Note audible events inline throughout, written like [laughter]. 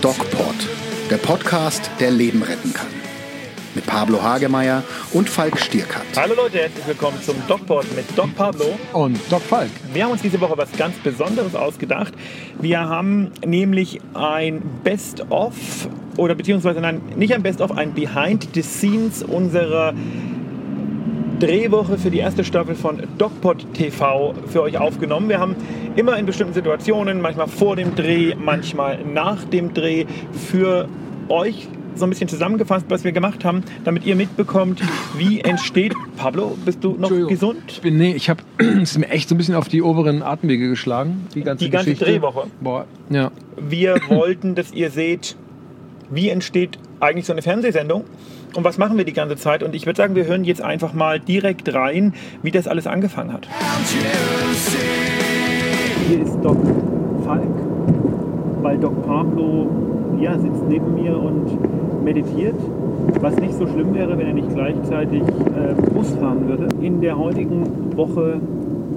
DocPod, der Podcast, der Leben retten kann. Mit Pablo Hagemeyer und Falk Stierkat. Hallo Leute, herzlich willkommen zum DocPod mit Doc Pablo. Und Doc Falk. Wir haben uns diese Woche was ganz Besonderes ausgedacht. Wir haben nämlich ein Best-of oder beziehungsweise nein, nicht ein Best-of, ein Behind the Scenes unserer Drehwoche für die erste Staffel von DocPod TV für euch aufgenommen. Wir haben immer in bestimmten Situationen, manchmal vor dem Dreh, manchmal nach dem Dreh, für euch so ein bisschen zusammengefasst, was wir gemacht haben, damit ihr mitbekommt, wie entsteht. Pablo, bist du noch gesund? Ich bin, nee, ich habe [clears throat] es mir echt so ein bisschen auf die oberen Atemwege geschlagen. Die ganze, Die ganze Geschichte. Drehwoche. Boah, ja. Wir wollten, dass ihr seht, wie entsteht eigentlich so eine Fernsehsendung und was machen wir die ganze Zeit. Und ich würde sagen, wir hören jetzt einfach mal direkt rein, wie das alles angefangen hat. Hier ist Doc Falk, weil Doc Pablo ja, sitzt neben mir und meditiert. Was nicht so schlimm wäre, wenn er nicht gleichzeitig äh, Bus fahren würde. In der heutigen Woche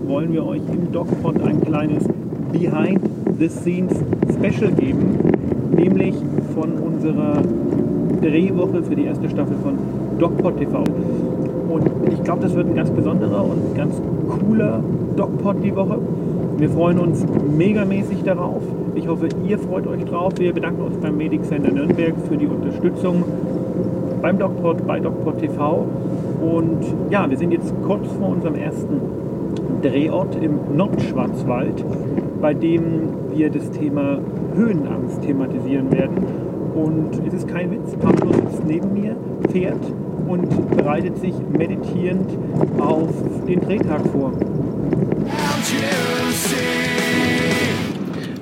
wollen wir euch im DocPod ein kleines Behind the Scenes Special geben, nämlich von unserer Drehwoche für die erste Staffel von DocPod TV. Und ich glaube, das wird ein ganz besonderer und ganz cooler DocPod die Woche. Wir freuen uns megamäßig darauf. Ich hoffe, ihr freut euch drauf. Wir bedanken uns beim Medic Center Nürnberg für die Unterstützung beim DocPod, bei DocPod TV. Und ja, wir sind jetzt kurz vor unserem ersten Drehort im Nordschwarzwald, bei dem wir das Thema Höhenangst thematisieren werden. Und es ist kein Witz, Pablo sitzt neben mir, fährt und bereitet sich meditierend auf den Drehtag vor.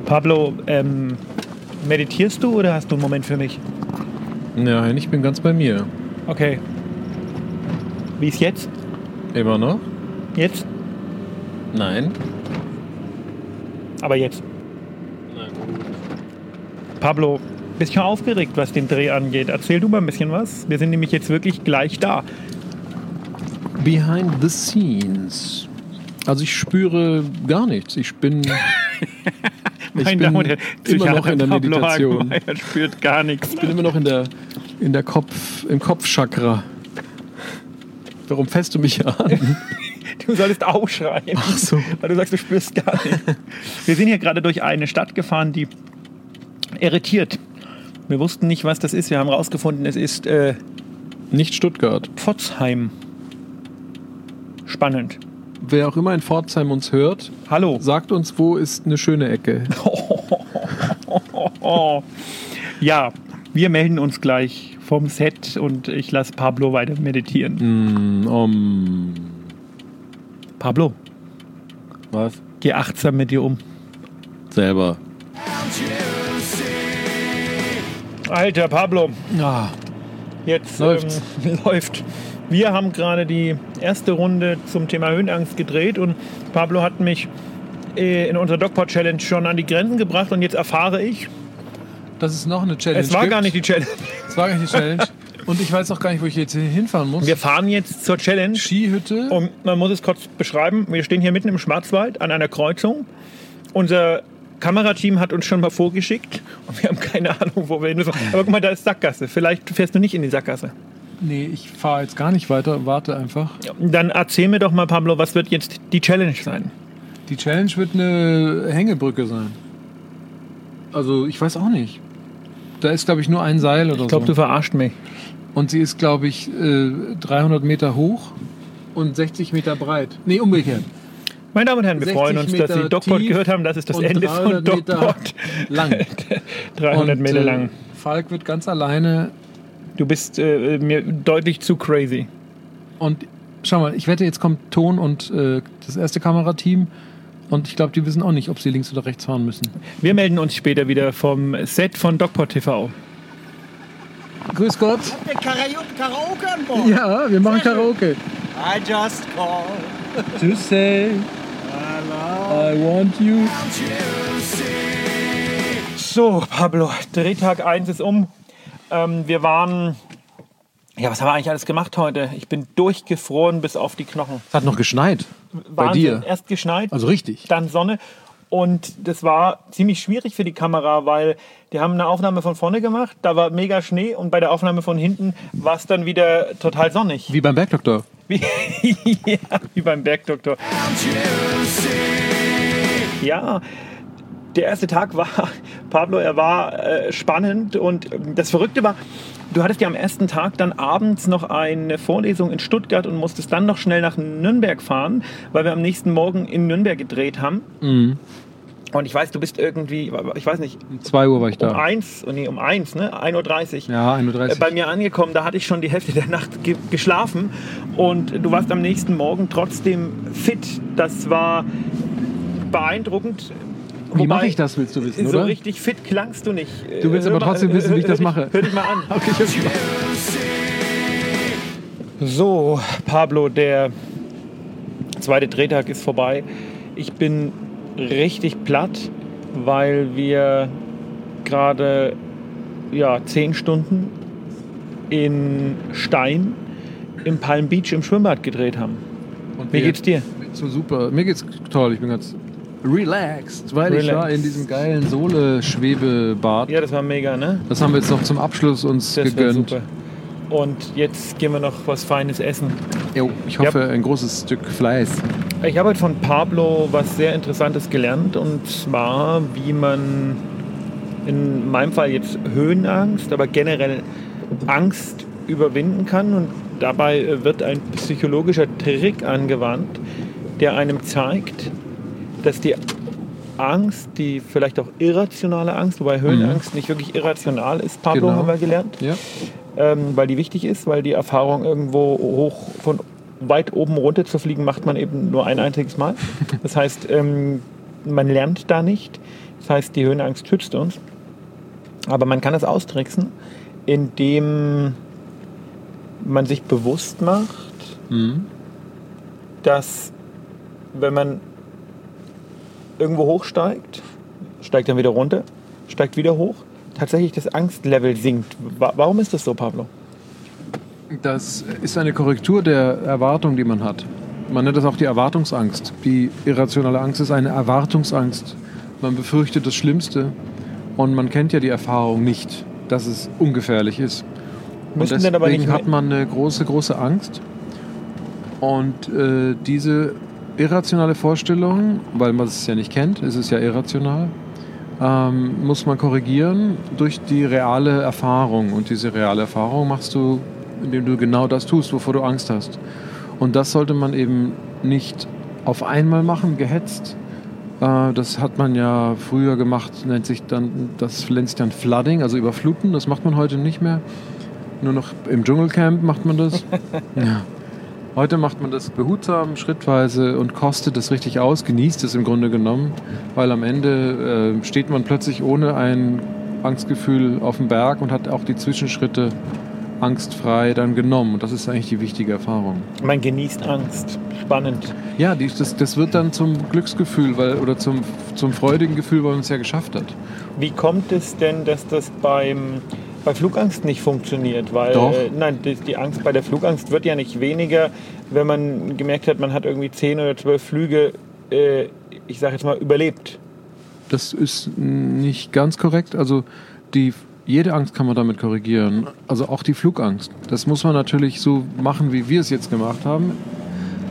Pablo, ähm, meditierst du oder hast du einen Moment für mich? Nein, ich bin ganz bei mir. Okay. Wie ist jetzt? Immer noch? Jetzt? Nein. Aber jetzt. Nein. Pablo, bisschen aufgeregt, was den Dreh angeht. Erzähl du mal ein bisschen was. Wir sind nämlich jetzt wirklich gleich da. Behind the scenes. Also ich spüre gar nichts. Ich bin, [laughs] ich bin Damen immer noch in der Meditation. Hagemeyer spürt gar nichts. Ich bin immer noch in der, in der Kopf, im Kopfchakra. Warum fässt du mich an? [laughs] Du solltest aufschreien. Ach so. Weil du sagst, du spürst gar nichts. Wir sind hier gerade durch eine Stadt gefahren, die irritiert. Wir wussten nicht, was das ist. Wir haben herausgefunden, es ist äh, Nicht Stuttgart. Pforzheim. Spannend. Wer auch immer in Pforzheim uns hört, Hallo. sagt uns, wo ist eine schöne Ecke. [laughs] Ja, wir melden uns gleich vom Set und ich lasse Pablo weiter meditieren. Mm, um, Pablo, was? geh achtsam mit dir um. Selber. Alter Pablo, Ah, jetzt Läuft's. Ähm, [laughs] läuft. Wir haben gerade die erste Runde zum Thema Höhenangst gedreht und Pablo hat mich äh, in unserer Dogpod Challenge schon an die Grenzen gebracht und jetzt erfahre ich, dass es noch eine Challenge es war gibt. gar nicht die Challenge. [laughs] Es war gar nicht die Challenge. Und ich weiß auch gar nicht, wo ich jetzt hinfahren muss. Wir fahren jetzt zur Challenge Skihütte. und man muss es kurz beschreiben. Wir stehen hier mitten im Schwarzwald an einer Kreuzung. Unser Kamerateam hat uns schon mal vorgeschickt und wir haben keine Ahnung, wo wir hin müssen. Aber guck mal, da ist Sackgasse. Vielleicht fährst du nicht in die Sackgasse. Nee, ich fahre jetzt gar nicht weiter. Warte einfach. Dann erzähl mir doch mal, Pablo, was wird jetzt die Challenge sein? Die Challenge wird eine Hängebrücke sein. Also, ich weiß auch nicht. Da ist, glaube ich, nur ein Seil oder Ich glaube, du so. verarscht mich. Und sie ist, glaube ich, äh, 300 Meter hoch und 60 Meter breit. Nee, umgekehrt. Meine Damen und Herren, wir 60 freuen uns, dass Sie tief gehört haben. Das ist das Ende von 300 Meter DocPod. lang. [laughs] 300 Und, Meter äh, lang. Falk wird ganz alleine Du bist äh, mir deutlich zu crazy. Und schau mal, ich wette, jetzt kommt Ton und äh, das erste Kamerateam. Und ich glaube, die wissen auch nicht, ob sie links oder rechts fahren müssen. Wir melden uns später wieder vom Set von DocPod TV. Grüß Gott. Der Karaoke, Karaoke an Bord. Ja, wir machen Karaoke. I just called. To say I want you. So, Pablo, Drehtag 1 ist um. Ähm, wir waren. Ja, was haben wir eigentlich alles gemacht heute? Ich bin durchgefroren bis auf die Knochen. Es hat noch geschneit. Wahnsinn. dir? Erst geschneit, Also richtig. dann Sonne. Und das war ziemlich schwierig für die Kamera, weil die haben eine Aufnahme von vorne gemacht, da war mega Schnee und bei der Aufnahme von hinten war es dann wieder total sonnig. Wie beim Bergdoktor. Wie, [laughs] ja, wie beim Bergdoktor. Ja, der erste Tag war, [laughs] Pablo, er war äh, spannend und ähm, das Verrückte war, du hattest ja am ersten Tag dann abends noch eine Vorlesung in Stuttgart und musstest dann noch schnell nach Nürnberg fahren, weil wir am nächsten Morgen in Nürnberg gedreht haben. Und ich weiß, du bist irgendwie, ich weiß nicht, Um 2 Uhr war ich um da. eins, nee, um eins, ne? 1.30 Uhr Ja, 1.30 äh, Uhr. bei mir angekommen. Da hatte ich schon die Hälfte der Nacht ge geschlafen und du warst am nächsten Morgen trotzdem fit. Das war beeindruckend. Wie mache ich das, willst du wissen, So oder? richtig fit klangst du nicht. Du willst Hör aber mal- trotzdem wissen, wie ich hör das mache. Hör dich mal an. [laughs] Okay. So, Pablo, der zweite Drehtag ist vorbei. Ich bin richtig platt, weil wir gerade ja, zehn Stunden in Stein im Palm Beach im Schwimmbad gedreht haben. Und Wie geht's dir? So super. Mir geht's toll. Ich bin ganz relaxed, weil ich Relaxed. war in diesem geilen Sohle-Schwebebad. Ja, das war mega, ne? Das haben wir jetzt noch zum Abschluss uns Das gegönnt. super. Und jetzt gehen wir noch was Feines essen. Jo, ich hoffe, ein großes Stück Fleiß. Ich habe heute von Pablo was sehr Interessantes gelernt und zwar, wie man in meinem Fall jetzt Höhenangst, aber generell Angst überwinden kann. Und dabei wird ein psychologischer Trick angewandt, der einem zeigt, dass die Angst, die vielleicht auch irrationale Angst, wobei Höhenangst nicht wirklich irrational ist, Pablo Genau. haben wir gelernt, Ja. ähm, weil die wichtig ist, weil die Erfahrung irgendwo hoch von weit oben runter zu fliegen macht man eben nur ein einziges Mal. [laughs] Das heißt, ähm, man lernt da nicht. Das heißt, die Höhenangst schützt uns. Aber man kann es austricksen, indem man sich bewusst macht, Mhm. dass wenn man irgendwo hochsteigt, steigt dann wieder runter, steigt wieder hoch, tatsächlich das Angstlevel sinkt. Wa- Warum ist das so, Pablo? Das ist eine Korrektur der Erwartung, die man hat. Man nennt das auch die Erwartungsangst. Die irrationale Angst ist eine Erwartungsangst. Man befürchtet das Schlimmste und man kennt ja die Erfahrung nicht, dass es ungefährlich ist. Und deswegen hat man eine große, große Angst. Und äh, diese irrationale Vorstellung, weil man es ja nicht kennt, ist es ja irrational, ähm, muss man korrigieren durch die reale Erfahrung. Und diese reale Erfahrung machst du, indem du genau das tust, wovor du Angst hast. Und das sollte man eben nicht auf einmal machen, gehetzt. Äh, das hat man ja früher gemacht, nennt sich dann, das nennt sich dann Flooding, also überfluten. Das macht man heute nicht mehr. Nur noch im Dschungelcamp macht man das. [laughs] ja. Heute macht man das behutsam, schrittweise und kostet es richtig aus, genießt es im Grunde genommen, weil am Ende äh, steht man plötzlich ohne ein Angstgefühl auf dem Berg und hat auch die Zwischenschritte angstfrei dann genommen. Und das ist eigentlich die wichtige Erfahrung. Man genießt Angst. Spannend. Ja, die, das, das wird dann zum Glücksgefühl weil, oder zum, zum freudigen Gefühl, weil man es ja geschafft hat. Wie kommt es denn, dass das beim, bei Flugangst nicht funktioniert? Weil, Doch. Äh, nein, die, die Angst bei der Flugangst wird ja nicht weniger, wenn man gemerkt hat, man hat irgendwie 10 oder 12 Flüge, äh, ich sage jetzt mal, überlebt. Das ist nicht ganz korrekt. Also die, jede Angst kann man damit korrigieren. Also auch die Flugangst. Das muss man natürlich so machen, wie wir es jetzt gemacht haben.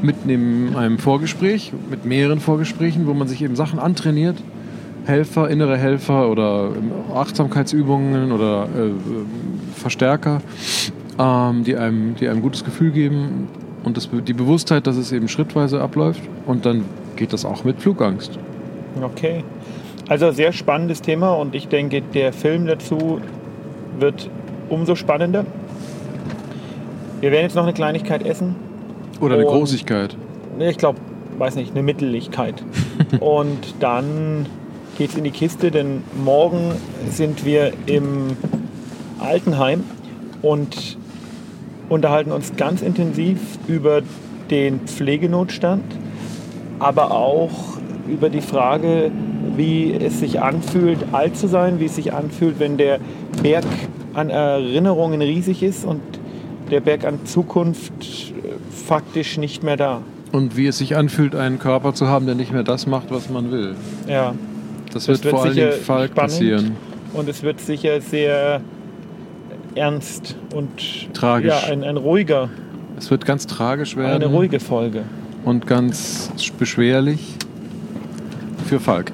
Mit einem, einem Vorgespräch, mit mehreren Vorgesprächen, wo man sich eben Sachen antrainiert. Helfer, innere Helfer oder ähm, Achtsamkeitsübungen oder äh, Verstärker, ähm, die, einem, die einem ein gutes Gefühl geben und das, die Bewusstheit, dass es eben schrittweise abläuft. Und dann geht das auch mit Flugangst. Okay. Also sehr spannendes Thema und ich denke, der Film dazu wird umso spannender. Wir werden jetzt noch eine Kleinigkeit essen. Oder eine Großigkeit. Ich glaube, weiß nicht, eine Mittellichkeit. [laughs] und dann geht's in die Kiste, denn morgen sind wir im Altenheim und unterhalten uns ganz intensiv über den Pflegenotstand, aber auch über die Frage, wie es sich anfühlt, alt zu sein, wie es sich anfühlt, wenn der Berg an Erinnerungen riesig ist und der Berg an Zukunft äh, faktisch nicht mehr da. Und wie es sich anfühlt, einen Körper zu haben, der nicht mehr das macht, was man will. Ja. Das, Das wird, wird vor allen sicher Dingen Falk passieren. Und es wird sicher sehr ernst und Tragisch. Ja, ein, ein ruhiger, Es wird ganz tragisch eine werden ruhige Folge. und ganz beschwerlich für Falk.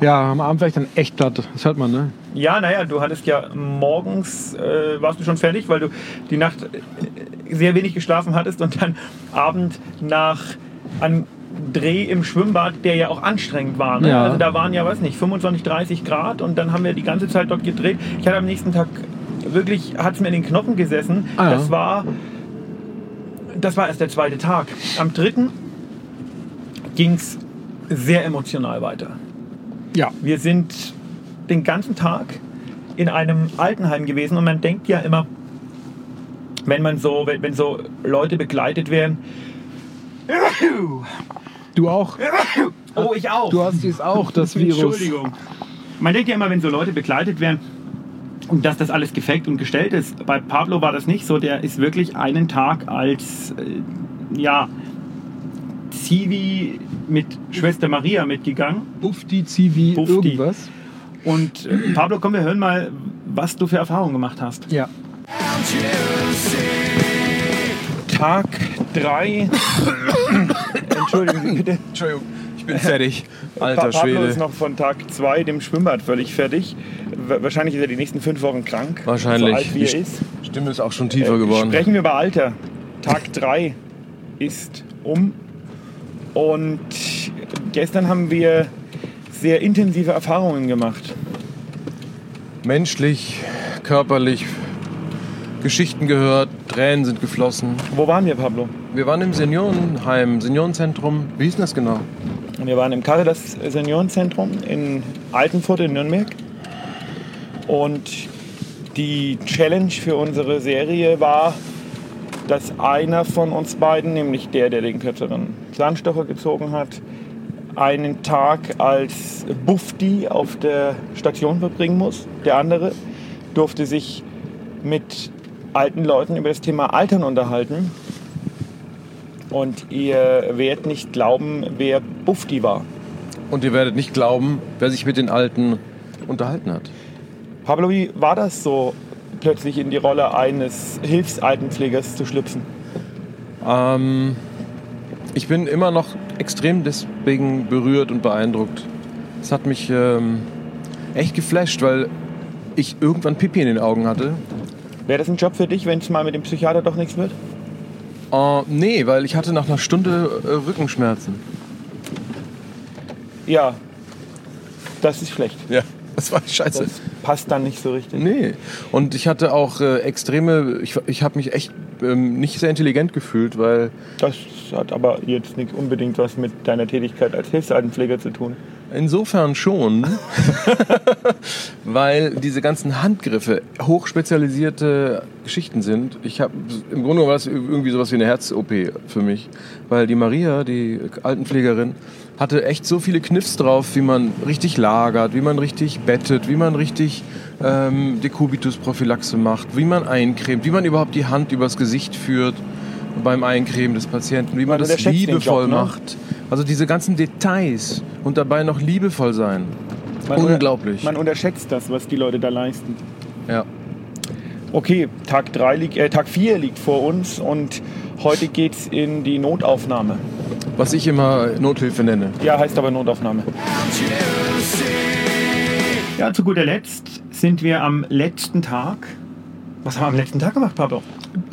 Ja, am Abend war ich dann echt platt. Das hört man, ne? Ja, naja, du hattest ja morgens, äh, warst du schon fertig, weil du die Nacht äh, sehr wenig geschlafen hattest und dann Abend nach einem Dreh im Schwimmbad, der ja auch anstrengend war. Ne? Ja. Also da waren ja, weiß nicht, 25, 30 Grad und dann haben wir die ganze Zeit dort gedreht. Ich hatte am nächsten Tag wirklich, hat es mir in den Knochen gesessen. Ah, ja. Das war, das war erst der zweite Tag. Am dritten ging es sehr emotional weiter. Ja. Wir sind den ganzen Tag in einem Altenheim gewesen und man denkt ja immer, wenn man so, wenn, wenn so Leute begleitet werden, Du auch? [laughs] oh ich auch. Du hast dies auch, das Virus. Entschuldigung. Man denkt ja immer, wenn so Leute begleitet werden, und dass das alles gefaked und gestellt ist. Bei Pablo war das nicht so. Der ist wirklich einen Tag als äh, ja, Zivi mit Schwester Maria mitgegangen. Bufti, Zivi, Bufti. irgendwas. Und äh, Pablo, komm, wir hören mal, was du für Erfahrungen gemacht hast. Ja. Tag 3. [laughs] Entschuldigen Sie bitte. [laughs] Entschuldigung, ich bin fertig. Pa- Alter Pablo ist Schwede. noch von Tag 2 dem Schwimmbad völlig fertig. Wa- Wahrscheinlich ist er die nächsten fünf Wochen krank. Wahrscheinlich. So alt wie er Die ist. Stimme ist auch schon tiefer Äh, geworden. Sprechen wir über Alter. Tag 3 ist um. Und gestern haben wir sehr intensive Erfahrungen gemacht. Menschlich, körperlich, Geschichten gehört, Tränen sind geflossen. Wo waren wir, Pablo? Wir waren im Seniorenheim, Seniorenzentrum. Wie hieß das genau? Wir waren im Caritas Seniorenzentrum in Altenfurt in Nürnberg. Und die Challenge für unsere Serie war, dass einer von uns beiden, nämlich der, der den kürzeren Zahnstocher gezogen hat, einen Tag als Bufti auf der Station verbringen muss. Der andere durfte sich mit alten Leuten über das Thema Altern unterhalten. Und ihr werdet nicht glauben, wer Bufti war. Und ihr werdet nicht glauben, wer sich mit den Alten unterhalten hat. Pablo, wie war das so, plötzlich in die Rolle eines Hilfsaltenpflegers zu schlüpfen? Ähm, ich bin immer noch extrem deswegen berührt und beeindruckt. Es hat mich ähm, echt geflasht, weil ich irgendwann Pipi in den Augen hatte. Wäre das ein Job für dich, wenn es mal mit dem Psychiater doch nichts wird? Äh, nee, weil ich hatte nach einer Stunde äh, Rückenschmerzen. Ja, das ist schlecht. Ja, das war scheiße. Das passt dann nicht so richtig. Nee. Und ich hatte auch äh, extreme, ich, ich habe mich echt ähm, nicht sehr intelligent gefühlt, weil Das hat aber jetzt nicht unbedingt was mit deiner Tätigkeit als Hilfsaltenpfleger zu tun. Insofern schon, [laughs] weil diese ganzen Handgriffe hochspezialisierte Geschichten sind. Ich habe im Grunde war das irgendwie sowas wie eine Herz-OP für mich, weil die Maria, die Altenpflegerin, hatte echt so viele Kniffs drauf, wie man richtig lagert, wie man richtig bettet, wie man richtig ähm, Dekubitus-Prophylaxe macht, wie man eincremt, wie man überhaupt die Hand übers Gesicht führt beim Eincremen des Patienten, wie man, Man das liebevoll Job, ne? macht. Also diese ganzen Details und dabei noch liebevoll sein. Man Unglaublich. Man unterschätzt das, was die Leute da leisten. Ja. Okay, Tag, drei liegt, äh, Tag 4 liegt vor uns und heute geht's in die Notaufnahme. Was ich immer Nothilfe nenne. Ja, heißt aber Notaufnahme. Ja, zu guter Letzt sind wir am letzten Tag. Was haben wir am letzten Tag gemacht, Pablo?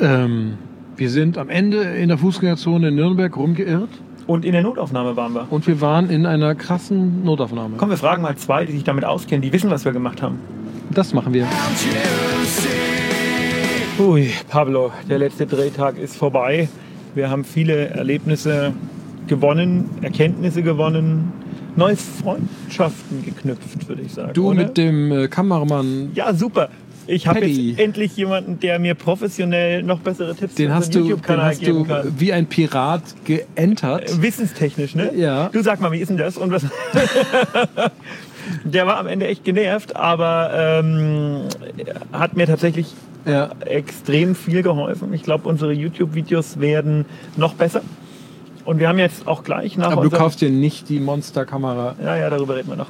Ähm, wir sind am Ende in der Fußgängerzone in Nürnberg rumgeirrt Und in der Notaufnahme waren wir. und wir waren in einer krassen Notaufnahme. Komm, wir fragen mal zwei, die sich damit auskennen, die wissen, was wir gemacht haben. Das machen wir. Ui, Pablo, der letzte Drehtag ist vorbei. Wir haben viele Erlebnisse gewonnen, Erkenntnisse gewonnen, neue Freundschaften geknüpft, würde ich sagen. Du oder? mit dem äh, Kameramann, Ja, super. Ich habe jetzt endlich jemanden, der mir professionell noch bessere Tipps den für hast du, den YouTube-Kanal hast geben du kann. wie ein Pirat geentert. Äh, Wissenstechnisch, ne? Ja. Du sag mal, wie ist denn das? Und was? [laughs] der war am Ende echt genervt, aber ähm, hat mir tatsächlich Ja. extrem viel geholfen. Ich glaube, unsere YouTube-Videos werden noch besser. Und wir haben jetzt auch gleich nach Aber du kaufst dir nicht die Monster-Kamera. Ja, ja, darüber reden wir noch.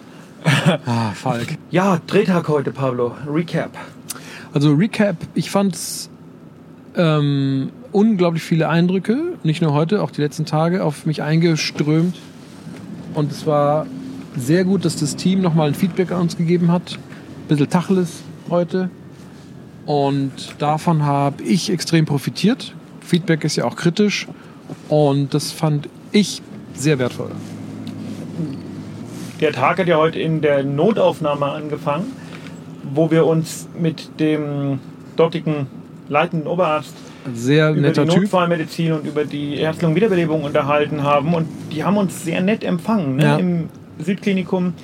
Ah, Falk. Ja, Drehtag heute, Pablo. Recap. Also Recap, ich fand ähm, unglaublich viele Eindrücke, nicht nur heute, auch die letzten Tage auf mich eingeströmt. Und es war sehr gut, dass das Team nochmal ein Feedback an uns gegeben hat. Ein bisschen Tacheles heute. Und davon habe ich extrem profitiert. Feedback ist ja auch kritisch. Und das fand ich sehr wertvoll. Der Tag hat ja heute in der Notaufnahme angefangen, wo wir uns mit dem dortigen leitenden Oberarzt Sehr über netter die Typ. Notfallmedizin und über die Herz- und Wiederbelebung unterhalten haben. Und die haben uns sehr nett empfangen ne? Ja. im Südklinikum,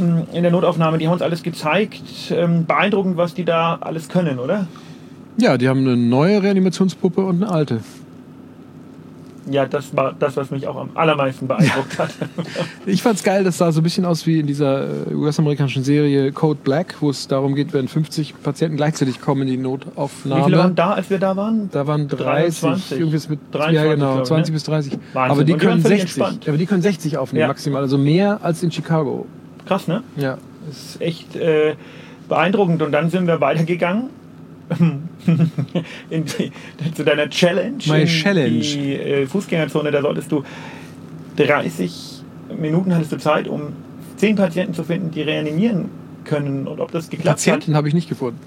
mh, in der Notaufnahme. Die haben uns alles gezeigt. Ähm, beeindruckend, was die da alles können, oder? Ja, die haben eine neue Reanimationspuppe und eine alte. Ja, das war das, was mich auch am allermeisten beeindruckt hat. [laughs] Ich fand's geil, das sah so ein bisschen aus wie in dieser äh, US-amerikanischen Serie Code Black, wo es darum geht, wenn 50 Patienten gleichzeitig kommen in die Wie Notaufnahme. viele waren da, als wir da waren? Da waren 30, 23. irgendwas mit 23, ja genau, glaub ich, 20 ne? bis 30. Wahnsinn. Aber die können völlig 60. entspannt. Aber die können 60 aufnehmen Ja. maximal, also mehr als in Chicago. Krass, ne? Ja. Das ist echt äh, beeindruckend. Und dann sind wir weitergegangen. [laughs] in die, zu deiner Challenge. My in Challenge. Die äh, Fußgängerzone, da solltest du 30 Minuten hattest du Zeit, um 10 Patienten zu finden, die reanimieren können. Und ob das geklappt Patienten habe ich nicht gefunden.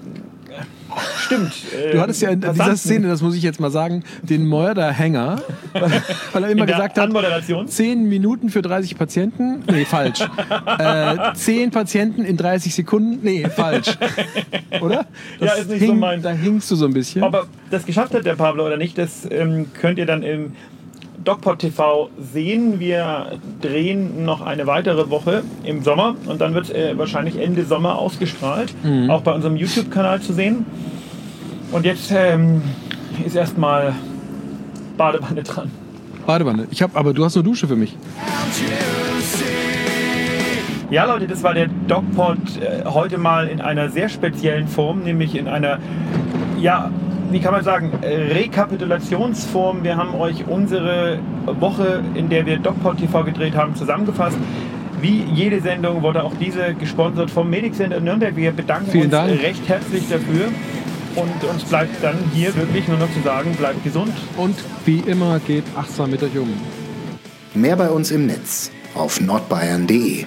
Stimmt. Du hattest ja in dieser Szene, das muss ich jetzt mal sagen, den Mörderhänger, [laughs] weil, weil er immer gesagt hat, Anmoderation. 10 Minuten für 30 Patienten. Nee, falsch. [laughs] äh, 10 Patienten in 30 Sekunden. Nee, falsch. [laughs] Oder? Ja, ist nicht so hing, meins. Da hingst du so ein bisschen. Ob er das geschafft hat, der Pablo, oder nicht, das ähm, könnt ihr dann im DocPod TV sehen. Wir drehen noch eine weitere Woche im Sommer und dann wird äh, wahrscheinlich Ende Sommer ausgestrahlt. Mhm. Auch bei unserem YouTube-Kanal zu sehen. Und jetzt ähm, ist erstmal Badewanne dran. Badewanne. Ich habe, aber du hast eine Dusche für mich. Ja, Leute, das war der DocPod äh, heute mal in einer sehr speziellen Form, nämlich in einer, ja, wie kann man sagen, Rekapitulationsform. Wir haben euch unsere Woche, in der wir DocPod TV gedreht haben, zusammengefasst. Wie jede Sendung wurde auch diese gesponsert vom Medic Center Nürnberg. Wir bedanken Vielen uns Dank. recht herzlich dafür. Und uns bleibt dann hier wirklich nur noch zu sagen, bleibt gesund. Und wie immer geht achtsam mit euch um. Mehr bei uns im Netz auf nordbayern.de.